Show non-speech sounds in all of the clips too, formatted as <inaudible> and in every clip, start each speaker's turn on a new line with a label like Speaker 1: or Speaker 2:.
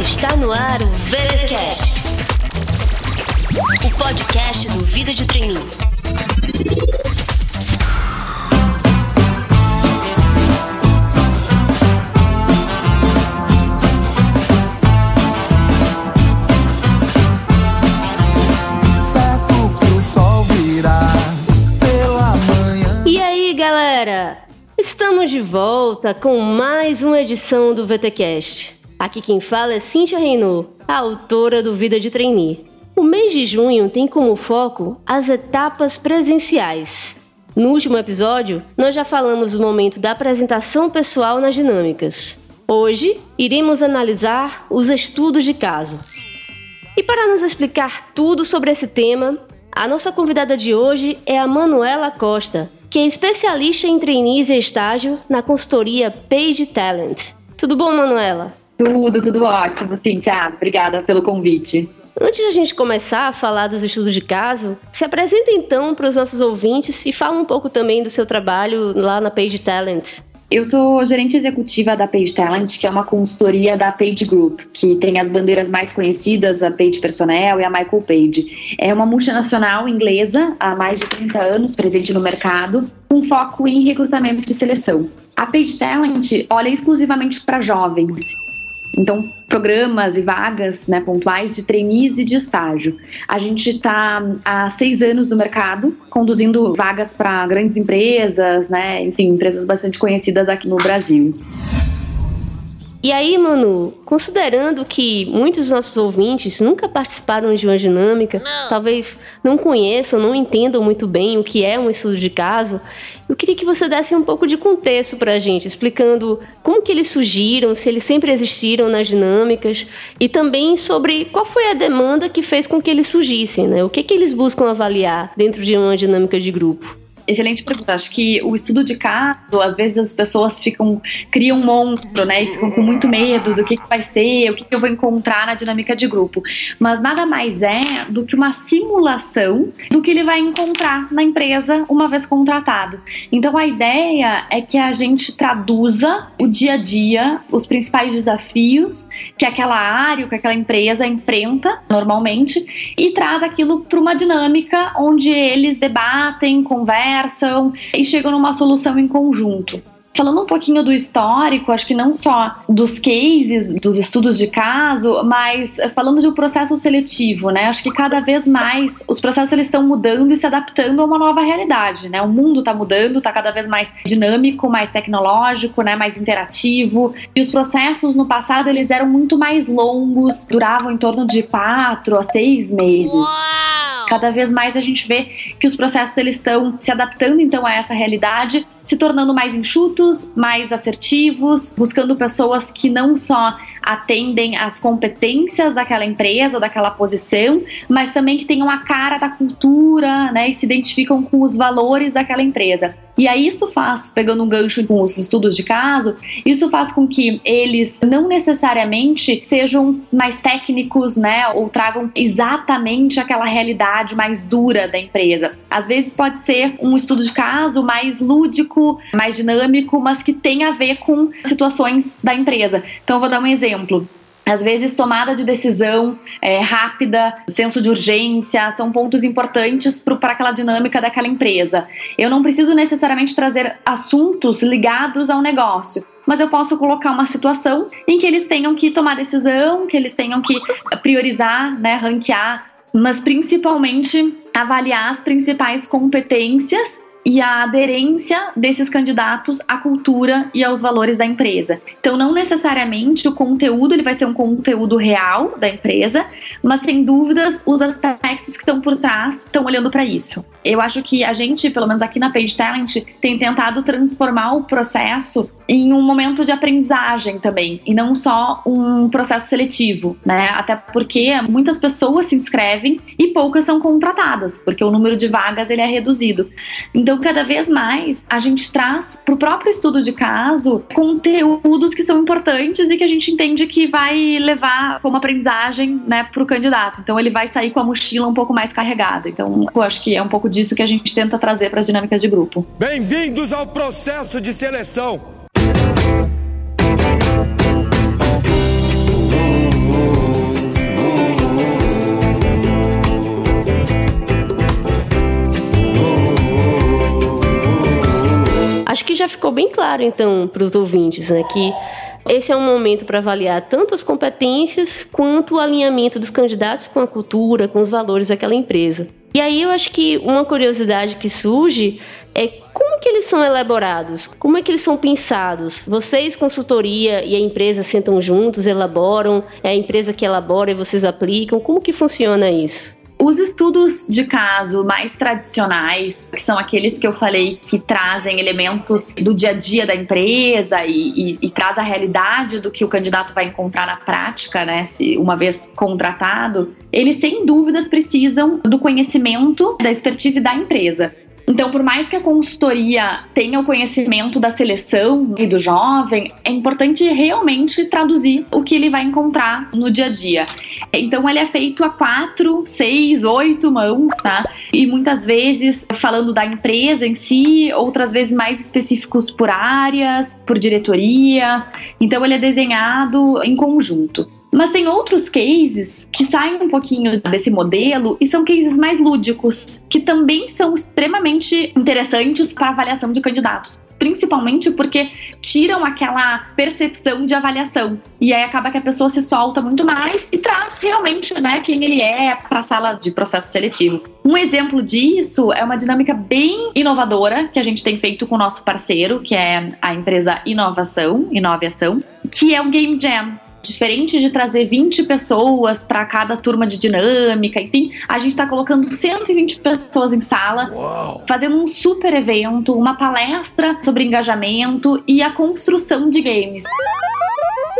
Speaker 1: Está no ar o VeraCast, o podcast do Vida de Treininho. Estamos de volta com mais uma edição do VTcast. Aqui quem fala é Cíntia Reinaud, a autora do Vida de Trainee. O mês de junho tem como foco as etapas presenciais. No último episódio, nós já falamos do momento da apresentação pessoal nas dinâmicas. Hoje, iremos analisar os estudos de caso. E para nos explicar tudo sobre esse tema, a nossa convidada de hoje é a Manuela Costa, que é especialista em trainees e estágio na consultoria Page Talent. Tudo bom, Manuela?
Speaker 2: Tudo, tudo ótimo, Cintia. Obrigada pelo convite.
Speaker 1: Antes de a gente começar a falar dos estudos de caso, se apresenta então para os nossos ouvintes e fala um pouco também do seu trabalho lá na Page Talent.
Speaker 2: Eu sou gerente executiva da Page Talent, que é uma consultoria da Page Group, que tem as bandeiras mais conhecidas, a Page Personnel e a Michael Page. É uma multinacional inglesa há mais de 30 anos, presente no mercado, com foco em recrutamento e seleção. A Page Talent olha exclusivamente para jovens. Então, programas e vagas né, pontuais de trainees e de estágio. A gente está há seis anos no mercado, conduzindo vagas para grandes empresas, né, enfim, empresas bastante conhecidas aqui no Brasil.
Speaker 1: E aí, Manu, considerando que muitos dos nossos ouvintes nunca participaram de uma dinâmica, talvez não conheçam, não entendam muito bem o que é um estudo de caso, eu queria que você desse um pouco de contexto para a gente, explicando como que eles surgiram, se eles sempre existiram nas dinâmicas, e também sobre qual foi a demanda que fez com que eles surgissem, né? O que, que eles buscam avaliar dentro de uma dinâmica de grupo.
Speaker 2: Excelente pergunta. Acho que o estudo de caso, às vezes as pessoas ficam, criam um monstro, né? E ficam com muito medo do que, que vai ser, o que, que eu vou encontrar na dinâmica de grupo. Mas nada mais é do que uma simulação do que ele vai encontrar na empresa uma vez contratado. Então a ideia é que a gente traduza o dia a dia, os principais desafios que aquela área, que aquela empresa enfrenta normalmente e traz aquilo para uma dinâmica onde eles debatem, conversam conversam e chegam numa solução em conjunto. Falando um pouquinho do histórico, acho que não só dos cases, dos estudos de caso, mas falando de um processo seletivo, né? Acho que cada vez mais os processos eles estão mudando e se adaptando a uma nova realidade, né? O mundo está mudando, está cada vez mais dinâmico, mais tecnológico, né? Mais interativo. E os processos no passado eles eram muito mais longos, duravam em torno de quatro a seis meses. Cada vez mais a gente vê que os processos eles estão se adaptando então a essa realidade, se tornando mais enxutos, mais assertivos, buscando pessoas que não só atendem às competências daquela empresa daquela posição, mas também que tenham a cara da cultura, né, e se identificam com os valores daquela empresa. E aí isso faz, pegando um gancho com os estudos de caso, isso faz com que eles não necessariamente sejam mais técnicos, né, ou tragam exatamente aquela realidade mais dura da empresa. Às vezes pode ser um estudo de caso mais lúdico, mais dinâmico, mas que tem a ver com situações da empresa. Então vou dar um exemplo. Às vezes, tomada de decisão é, rápida, senso de urgência, são pontos importantes para aquela dinâmica daquela empresa. Eu não preciso necessariamente trazer assuntos ligados ao negócio, mas eu posso colocar uma situação em que eles tenham que tomar decisão, que eles tenham que priorizar, né, ranquear, mas principalmente avaliar as principais competências e a aderência desses candidatos à cultura e aos valores da empresa. Então, não necessariamente o conteúdo ele vai ser um conteúdo real da empresa, mas sem dúvidas os aspectos que estão por trás estão olhando para isso. Eu acho que a gente, pelo menos aqui na Page Talent, tem tentado transformar o processo em um momento de aprendizagem também, e não só um processo seletivo, né? Até porque muitas pessoas se inscrevem e poucas são contratadas, porque o número de vagas ele é reduzido. Então, cada vez mais a gente traz para o próprio estudo de caso conteúdos que são importantes e que a gente entende que vai levar como aprendizagem, né, para o candidato. Então, ele vai sair com a mochila um pouco mais carregada. Então, eu acho que é um pouco disso que a gente tenta trazer para as dinâmicas de grupo.
Speaker 3: Bem-vindos ao processo de seleção.
Speaker 1: Acho que já ficou bem claro, então, para os ouvintes, né, que esse é um momento para avaliar tanto as competências quanto o alinhamento dos candidatos com a cultura, com os valores daquela empresa. E aí eu acho que uma curiosidade que surge é como que eles são elaborados? Como é que eles são pensados? Vocês, consultoria e a empresa sentam juntos, elaboram, é a empresa que elabora e vocês aplicam? Como que funciona isso?
Speaker 2: Os estudos de caso mais tradicionais, que são aqueles que eu falei que trazem elementos do dia a dia da empresa e, e, e traz a realidade do que o candidato vai encontrar na prática, né, se uma vez contratado, eles sem dúvidas precisam do conhecimento, da expertise da empresa. Então, por mais que a consultoria tenha o conhecimento da seleção e do jovem, é importante realmente traduzir o que ele vai encontrar no dia a dia. Então, ele é feito a quatro, seis, oito mãos, tá? E muitas vezes falando da empresa em si, outras vezes mais específicos por áreas, por diretorias. Então, ele é desenhado em conjunto. Mas tem outros cases que saem um pouquinho desse modelo e são cases mais lúdicos, que também são extremamente interessantes para avaliação de candidatos. Principalmente porque tiram aquela percepção de avaliação. E aí acaba que a pessoa se solta muito mais e traz realmente né, quem ele é para a sala de processo seletivo. Um exemplo disso é uma dinâmica bem inovadora que a gente tem feito com o nosso parceiro, que é a empresa Inovação, Inovação, que é o Game Jam. Diferente de trazer 20 pessoas para cada turma de dinâmica, enfim, a gente está colocando 120 pessoas em sala, Uau. fazendo um super evento, uma palestra sobre engajamento e a construção de games.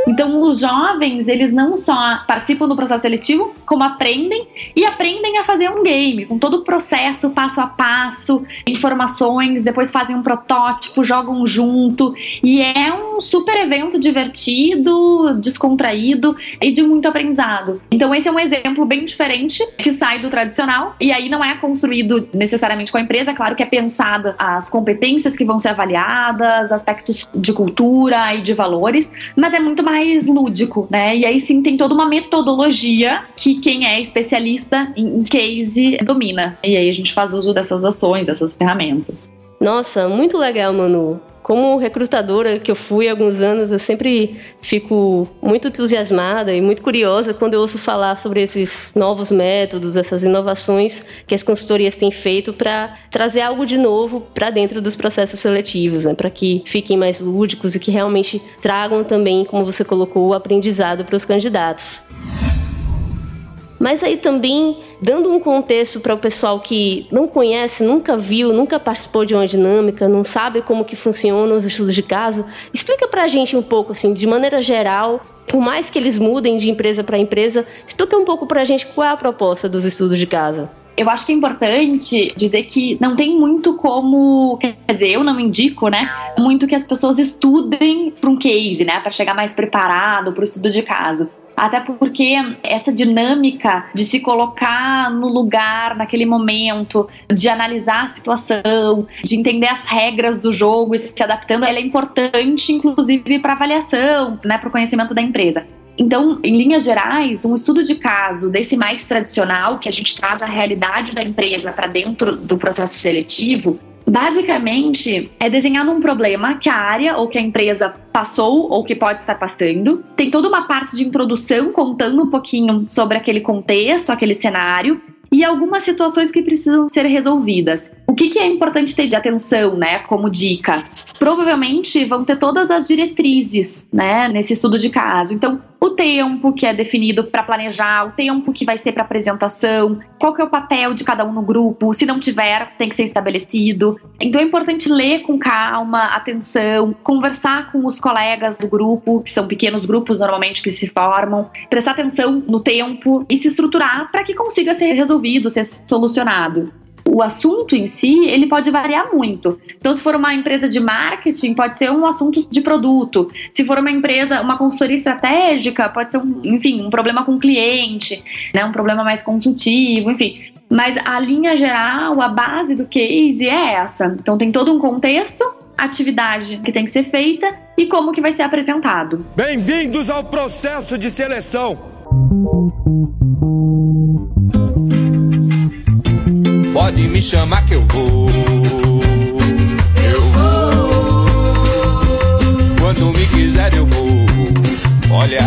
Speaker 2: Então, os jovens, eles não só participam do processo seletivo, como aprendem e aprendem a fazer um game, com todo o processo, passo a passo, informações, depois fazem um protótipo, jogam junto. E é um super evento divertido, descontraído e de muito aprendizado. Então, esse é um exemplo bem diferente que sai do tradicional. E aí não é construído necessariamente com a empresa, claro que é pensada as competências que vão ser avaliadas, aspectos de cultura e de valores, mas é muito mais mais lúdico, né? E aí sim tem toda uma metodologia que quem é especialista em case domina. E aí a gente faz uso dessas ações, dessas ferramentas.
Speaker 1: Nossa, muito legal, Manu. Como recrutadora que eu fui há alguns anos, eu sempre fico muito entusiasmada e muito curiosa quando eu ouço falar sobre esses novos métodos, essas inovações que as consultorias têm feito para trazer algo de novo para dentro dos processos seletivos, né? para que fiquem mais lúdicos e que realmente tragam também, como você colocou, o aprendizado para os candidatos. Mas aí também, dando um contexto para o pessoal que não conhece, nunca viu, nunca participou de uma dinâmica, não sabe como que funcionam os estudos de caso, explica para a gente um pouco, assim, de maneira geral, por mais que eles mudem de empresa para empresa, explica um pouco para a gente qual é a proposta dos estudos de casa.
Speaker 2: Eu acho que é importante dizer que não tem muito como, quer dizer, eu não indico, né, muito que as pessoas estudem para um case, né, para chegar mais preparado para o estudo de caso. Até porque essa dinâmica de se colocar no lugar, naquele momento, de analisar a situação, de entender as regras do jogo e se adaptando, ela é importante, inclusive, para avaliação, né, para o conhecimento da empresa. Então, em linhas gerais, um estudo de caso desse mais tradicional, que a gente traz a realidade da empresa para dentro do processo seletivo, Basicamente, é desenhando um problema que a área ou que a empresa passou ou que pode estar passando. Tem toda uma parte de introdução contando um pouquinho sobre aquele contexto, aquele cenário e algumas situações que precisam ser resolvidas. O que, que, é importante ter de atenção, né, como dica? Provavelmente vão ter todas as diretrizes, né, nesse estudo de caso. Então, o tempo que é definido para planejar, o tempo que vai ser para apresentação, qual que é o papel de cada um no grupo, se não tiver, tem que ser estabelecido. Então é importante ler com calma, atenção, conversar com os colegas do grupo, que são pequenos grupos normalmente que se formam, prestar atenção no tempo e se estruturar para que consiga ser resolvido, ser solucionado o assunto em si, ele pode variar muito. Então, se for uma empresa de marketing, pode ser um assunto de produto. Se for uma empresa, uma consultoria estratégica, pode ser, um, enfim, um problema com o cliente, né, um problema mais consultivo, enfim. Mas a linha geral, a base do case é essa. Então, tem todo um contexto, atividade que tem que ser feita e como que vai ser apresentado.
Speaker 3: Bem-vindos ao processo de seleção. pode me chamar que eu vou. Eu vou. Quando me quiser, eu vou. Olha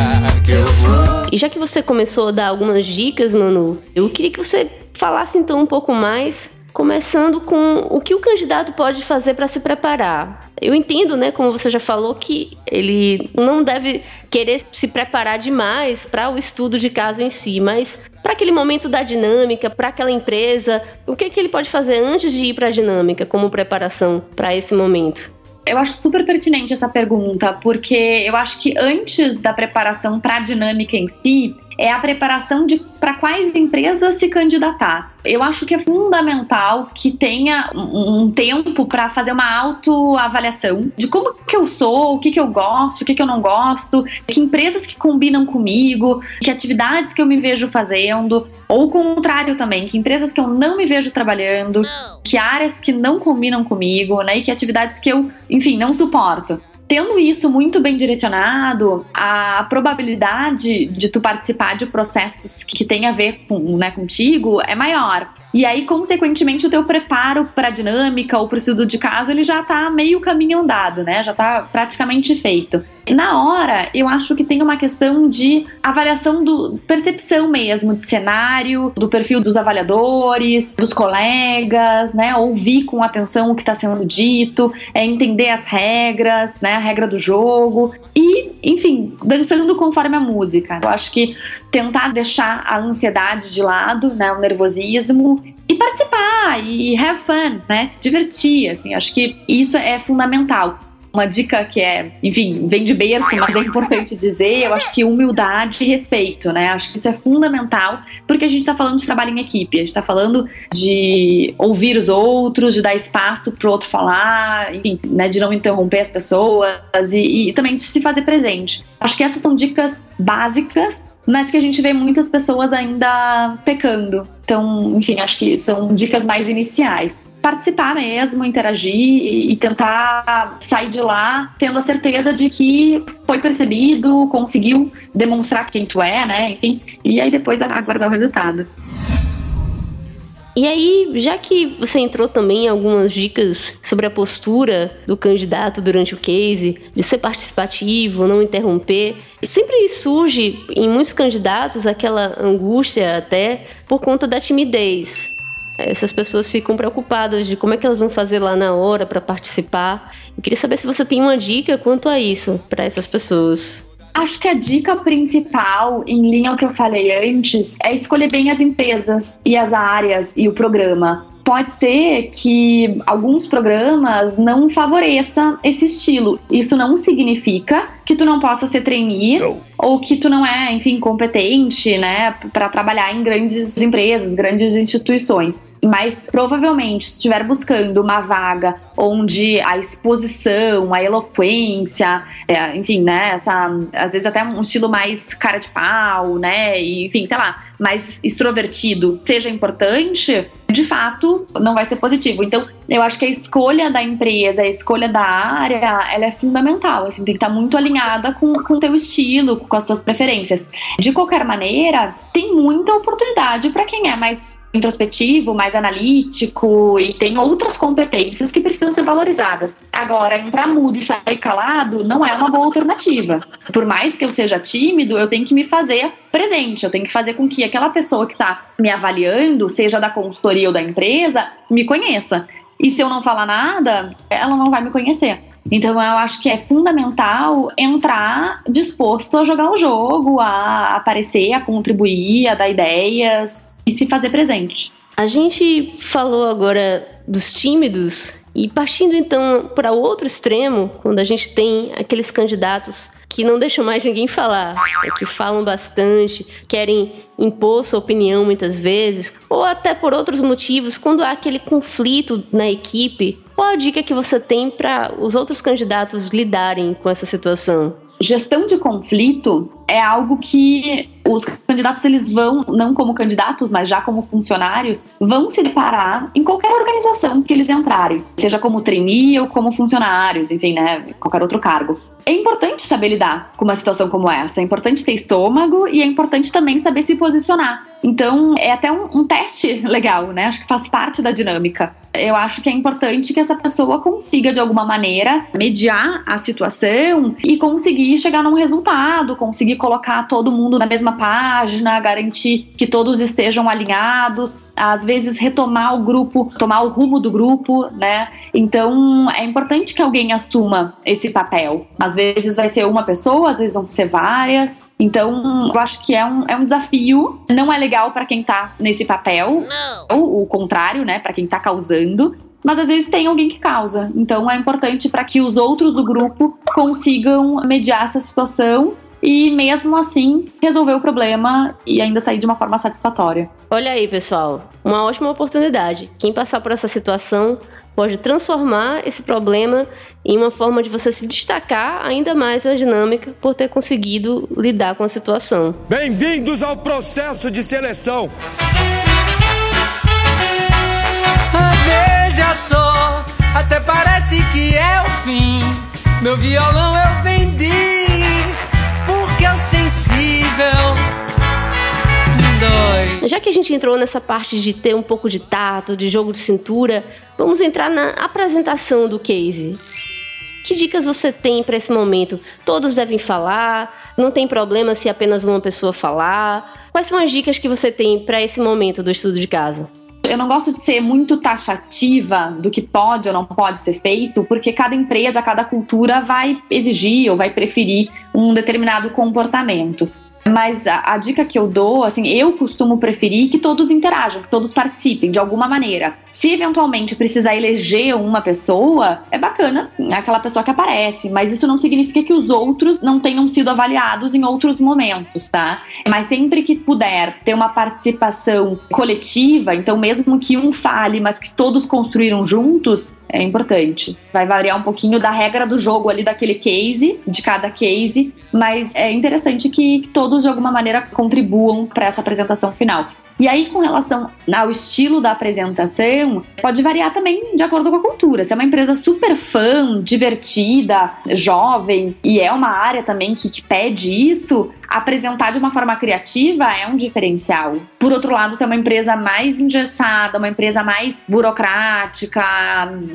Speaker 3: que eu vou.
Speaker 1: E já que você começou a dar algumas dicas, Manu, eu queria que você falasse então um pouco mais começando com o que o candidato pode fazer para se preparar. Eu entendo, né, como você já falou, que ele não deve querer se preparar demais para o estudo de caso em si, mas para aquele momento da dinâmica, para aquela empresa, o que, que ele pode fazer antes de ir para a dinâmica como preparação para esse momento?
Speaker 2: Eu acho super pertinente essa pergunta, porque eu acho que antes da preparação para a dinâmica em si, é a preparação de para quais empresas se candidatar. Eu acho que é fundamental que tenha um, tempo para fazer uma autoavaliação de como que eu sou, o que que eu gosto, o que que eu não gosto, que empresas que combinam comigo, que atividades que eu me vejo fazendo, ou o contrário também, que empresas que eu não me vejo trabalhando, que áreas que não combinam comigo, né, e que atividades que eu, enfim, não suporto tendo isso muito bem direcionado, a probabilidade de tu participar de processos que tem a ver com, né, contigo é maior. E aí, consequentemente, o teu preparo para a dinâmica ou para o estudo de caso, ele já está meio caminho andado, né? Já está praticamente feito. Na hora, eu acho que tem uma questão de avaliação do percepção mesmo de cenário, do perfil dos avaliadores, dos colegas, né? Ouvir com atenção o que está sendo dito, é entender as regras, né? A regra do jogo e, enfim, dançando conforme a música. Eu acho que tentar deixar a ansiedade de lado, né? O nervosismo e participar e have fun, né? Se divertir, assim. Acho que isso é fundamental uma dica que é, enfim, vem de berço, mas é importante dizer, eu acho que humildade e respeito, né? Acho que isso é fundamental, porque a gente está falando de trabalho em equipe, a gente está falando de ouvir os outros, de dar espaço para o outro falar, enfim, né, de não interromper as pessoas e, e também de se fazer presente. Acho que essas são dicas básicas mas que a gente vê muitas pessoas ainda pecando. Então, enfim, acho que são dicas mais iniciais. Participar mesmo, interagir e tentar sair de lá tendo a certeza de que foi percebido, conseguiu demonstrar quem tu é, né? Enfim, e aí depois aguardar o resultado.
Speaker 1: E aí, já que você entrou também em algumas dicas sobre a postura do candidato durante o case, de ser participativo, não interromper, sempre surge em muitos candidatos aquela angústia até por conta da timidez. Essas pessoas ficam preocupadas de como é que elas vão fazer lá na hora para participar. Eu queria saber se você tem uma dica quanto a isso para essas pessoas.
Speaker 2: Acho que a dica principal, em linha ao que eu falei antes, é escolher bem as empresas e as áreas e o programa. Pode ser que alguns programas não favoreçam esse estilo. Isso não significa que tu não possa ser trainee não. ou que tu não é, enfim, competente, né, para trabalhar em grandes empresas, grandes instituições mas provavelmente se estiver buscando uma vaga onde a exposição, a eloquência, é, enfim, né, essa, às vezes até um estilo mais cara de pau, né, e, enfim, sei lá, mais extrovertido seja importante, de fato não vai ser positivo. Então, eu acho que a escolha da empresa, a escolha da área, ela é fundamental, assim, tem que estar muito alinhada com o teu estilo, com as tuas preferências. De qualquer maneira, tem muita oportunidade para quem é mais introspectivo, mais analítico e tem outras competências que precisam ser valorizadas. Agora, entrar mudo e sair calado não é uma boa alternativa. Por mais que eu seja tímido, eu tenho que me fazer presente, eu tenho que fazer com que aquela pessoa que está me avaliando, seja da consultoria ou da empresa, me conheça. E se eu não falar nada, ela não vai me conhecer. Então eu acho que é fundamental entrar disposto a jogar o jogo, a aparecer, a contribuir, a dar ideias e se fazer presente.
Speaker 1: A gente falou agora dos tímidos e partindo então para outro extremo, quando a gente tem aqueles candidatos que não deixam mais ninguém falar, é que falam bastante, querem impor sua opinião muitas vezes, ou até por outros motivos, quando há aquele conflito na equipe, qual a dica que você tem para os outros candidatos lidarem com essa situação?
Speaker 2: Gestão de conflito é algo que os candidatos eles vão, não como candidatos, mas já como funcionários, vão se deparar em qualquer organização que eles entrarem, seja como trainee ou como funcionários, enfim, né, qualquer outro cargo. É importante saber lidar com uma situação como essa, é importante ter estômago e é importante também saber se posicionar. Então, é até um, um teste legal, né? Acho que faz parte da dinâmica eu acho que é importante que essa pessoa consiga, de alguma maneira, mediar a situação e conseguir chegar num resultado, conseguir colocar todo mundo na mesma página, garantir que todos estejam alinhados, às vezes retomar o grupo, tomar o rumo do grupo, né? Então é importante que alguém assuma esse papel. Às vezes vai ser uma pessoa, às vezes vão ser várias. Então eu acho que é um, é um desafio. Não é legal para quem tá nesse papel, ou o contrário, né? Para quem tá causando mas às vezes tem alguém que causa. Então é importante para que os outros do grupo consigam mediar essa situação e mesmo assim resolver o problema e ainda sair de uma forma satisfatória.
Speaker 1: Olha aí, pessoal, uma ótima oportunidade. Quem passar por essa situação pode transformar esse problema em uma forma de você se destacar ainda mais na dinâmica por ter conseguido lidar com a situação.
Speaker 3: Bem-vindos ao processo de seleção.
Speaker 4: Veja só, até parece que é o fim. Meu violão eu vendi, porque é sensível.
Speaker 1: Já que a gente entrou nessa parte de ter um pouco de tato, de jogo de cintura, vamos entrar na apresentação do case. Que dicas você tem para esse momento? Todos devem falar? Não tem problema se apenas uma pessoa falar? Quais são as dicas que você tem para esse momento do estudo de casa?
Speaker 2: Eu não gosto de ser muito taxativa do que pode ou não pode ser feito, porque cada empresa, cada cultura vai exigir ou vai preferir um determinado comportamento. Mas a, a, dica que eu dou, assim, eu costumo preferir que todos interajam, que todos participem de alguma maneira. Se eventualmente precisar eleger uma pessoa, é bacana aquela pessoa que aparece, mas isso não significa que os outros não tenham sido avaliados em outros momentos, tá? Mas sempre que puder ter uma participação coletiva, então mesmo que um fale, mas que todos construíram juntos, é importante. Vai variar um pouquinho da regra do jogo ali daquele case, de cada case, mas é interessante que, que todos de alguma maneira contribuam para essa apresentação final. E aí, com relação ao estilo da apresentação, pode variar também de acordo com a cultura. Se é uma empresa super fã, divertida, jovem, e é uma área também que, que pede isso, apresentar de uma forma criativa é um diferencial. Por outro lado, se é uma empresa mais engessada, uma empresa mais burocrática,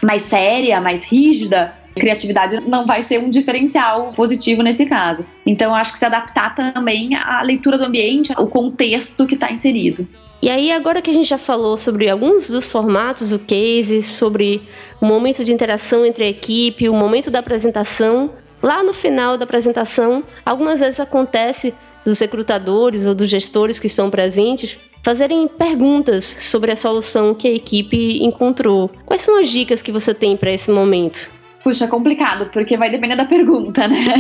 Speaker 2: mais séria, mais rígida, criatividade não vai ser um diferencial positivo nesse caso. Então, acho que se adaptar também à leitura do ambiente, o contexto que está inserido.
Speaker 1: E aí, agora que a gente já falou sobre alguns dos formatos do case, sobre o momento de interação entre a equipe, o momento da apresentação, lá no final da apresentação, algumas vezes acontece dos recrutadores ou dos gestores que estão presentes fazerem perguntas sobre a solução que a equipe encontrou. Quais são as dicas que você tem para esse momento?
Speaker 2: Puxa, é complicado, porque vai depender da pergunta, né?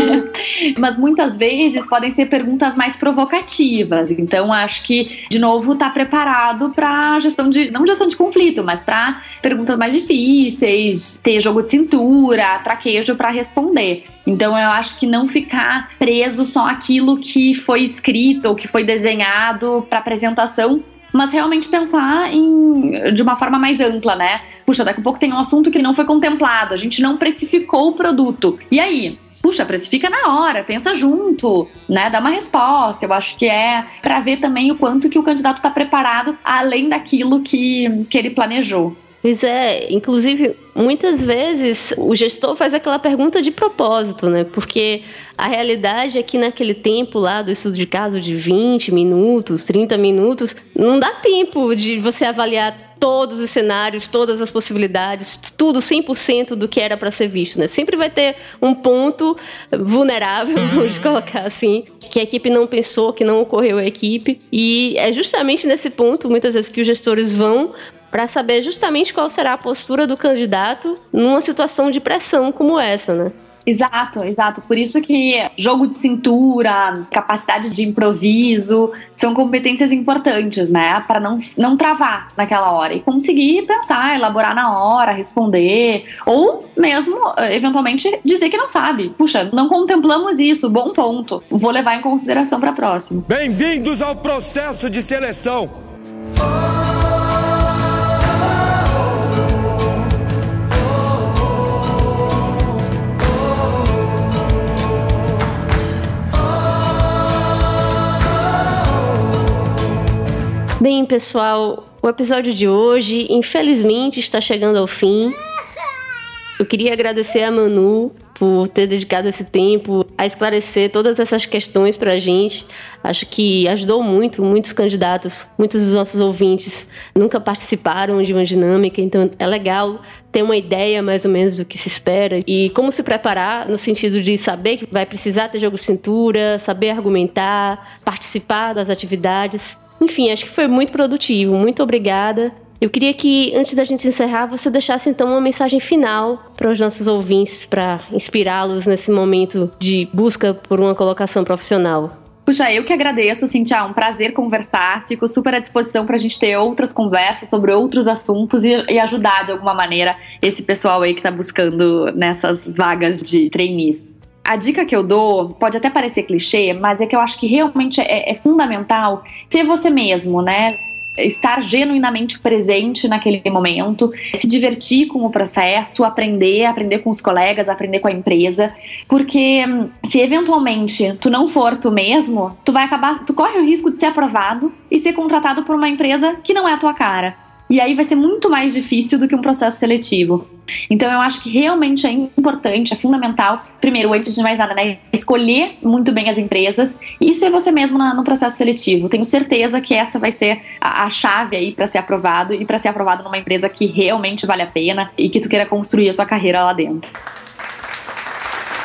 Speaker 2: <laughs> Mas muitas vezes podem ser perguntas mais provocativas. Então, acho que, de novo, tá preparado para gestão de. não gestão de conflito, mas para perguntas mais difíceis, ter jogo de cintura, traquejo para responder. Então, eu acho que não ficar preso só aquilo que foi escrito ou que foi desenhado para apresentação, mas realmente pensar em, de uma forma mais ampla, né? Puxa, daqui a pouco tem um assunto que não foi contemplado, a gente não precificou o produto. E aí? Puxa, precifica na hora, pensa junto, né? Dá uma resposta. Eu acho que é para ver também o quanto que o candidato está preparado além daquilo que, que ele planejou.
Speaker 1: Pois é, inclusive, muitas vezes o gestor faz aquela pergunta de propósito, né? Porque a realidade é que naquele tempo lá do estudo de caso de 20 minutos, 30 minutos, não dá tempo de você avaliar todos os cenários, todas as possibilidades, tudo 100% do que era para ser visto, né? Sempre vai ter um ponto vulnerável, <laughs> vamos colocar assim, que a equipe não pensou, que não ocorreu a equipe, e é justamente nesse ponto, muitas vezes, que os gestores vão para saber justamente qual será a postura do candidato numa situação de pressão como essa, né?
Speaker 2: Exato, exato. Por isso que jogo de cintura, capacidade de improviso são competências importantes, né? Para não, não travar naquela hora e conseguir pensar, elaborar na hora, responder, ou mesmo, eh, eventualmente, dizer que não sabe. Puxa, não contemplamos isso, bom ponto. Vou levar em consideração para próximo.
Speaker 3: Bem-vindos ao processo de seleção.
Speaker 1: Bem, pessoal, o episódio de hoje, infelizmente, está chegando ao fim. Eu queria agradecer a Manu por ter dedicado esse tempo a esclarecer todas essas questões para a gente. Acho que ajudou muito, muitos candidatos, muitos dos nossos ouvintes nunca participaram de uma dinâmica, então é legal ter uma ideia mais ou menos do que se espera e como se preparar no sentido de saber que vai precisar ter jogo cintura, saber argumentar, participar das atividades. Enfim, acho que foi muito produtivo. Muito obrigada. Eu queria que, antes da gente encerrar, você deixasse então uma mensagem final para os nossos ouvintes, para inspirá-los nesse momento de busca por uma colocação profissional.
Speaker 2: Puxa, eu que agradeço, Cintia. É um prazer conversar. Fico super à disposição para a gente ter outras conversas sobre outros assuntos e, e, ajudar de alguma maneira esse pessoal aí que está buscando nessas vagas de trainees. A dica que eu dou pode até parecer clichê, mas é que eu acho que realmente é, é fundamental ser você mesmo, né? estar genuinamente presente naquele momento, se divertir com o processo, aprender, aprender com os colegas, aprender com a empresa, porque hum, se eventualmente tu não for tu mesmo, tu vai acabar, tu corre o risco de ser aprovado e ser contratado por uma empresa que não é a tua cara. E aí vai ser muito mais difícil do que um processo seletivo. Então eu acho que realmente é importante, é fundamental, primeiro, antes de mais nada, né, escolher muito bem as empresas e ser você mesmo na, no processo seletivo. Tenho certeza que essa vai ser a, a chave aí para ser aprovado e para ser aprovado numa empresa que realmente vale a pena e que tu queira construir a sua carreira lá dentro.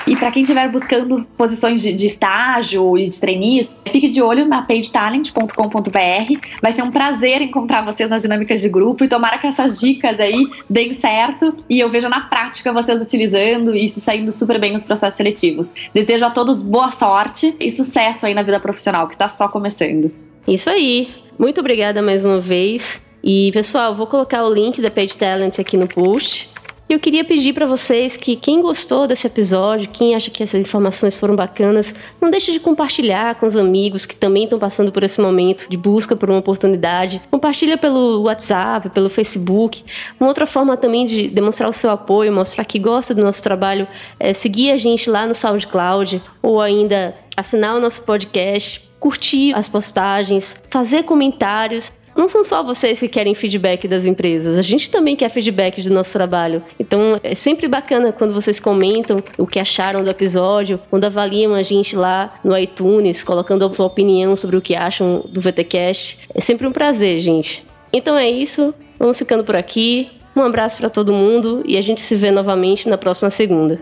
Speaker 2: E para quem estiver buscando posições de, de, estágio e de trainees, fique de olho na pagetalent.com.br. Vai ser um prazer encontrar vocês nas dinâmicas de grupo e tomara que essas dicas aí deem certo e eu veja na prática vocês utilizando e se saindo super bem nos processos seletivos. Desejo a todos boa sorte e sucesso aí na vida profissional, que está só começando.
Speaker 1: Isso aí. Muito obrigada mais uma vez. E pessoal, vou colocar o link da Page Talent aqui no post. E eu queria pedir para vocês que quem gostou desse episódio, quem acha que essas informações foram bacanas, não deixe de compartilhar com os amigos que também estão passando por esse momento de busca por uma oportunidade. Compartilha pelo WhatsApp, pelo Facebook. Uma outra forma também de demonstrar o seu apoio, mostrar que gosta do nosso trabalho, é seguir a gente lá no SoundCloud ou ainda assinar o nosso podcast, curtir as postagens, fazer comentários não são só vocês que querem feedback das empresas, a gente também quer feedback do nosso trabalho. Então é sempre bacana quando vocês comentam o que acharam do episódio, quando avaliam a gente lá no iTunes, colocando a sua opinião sobre o que acham do VTcast. É sempre um prazer, gente. Então é isso, vamos ficando por aqui. Um abraço para todo mundo e a gente se vê novamente na próxima segunda.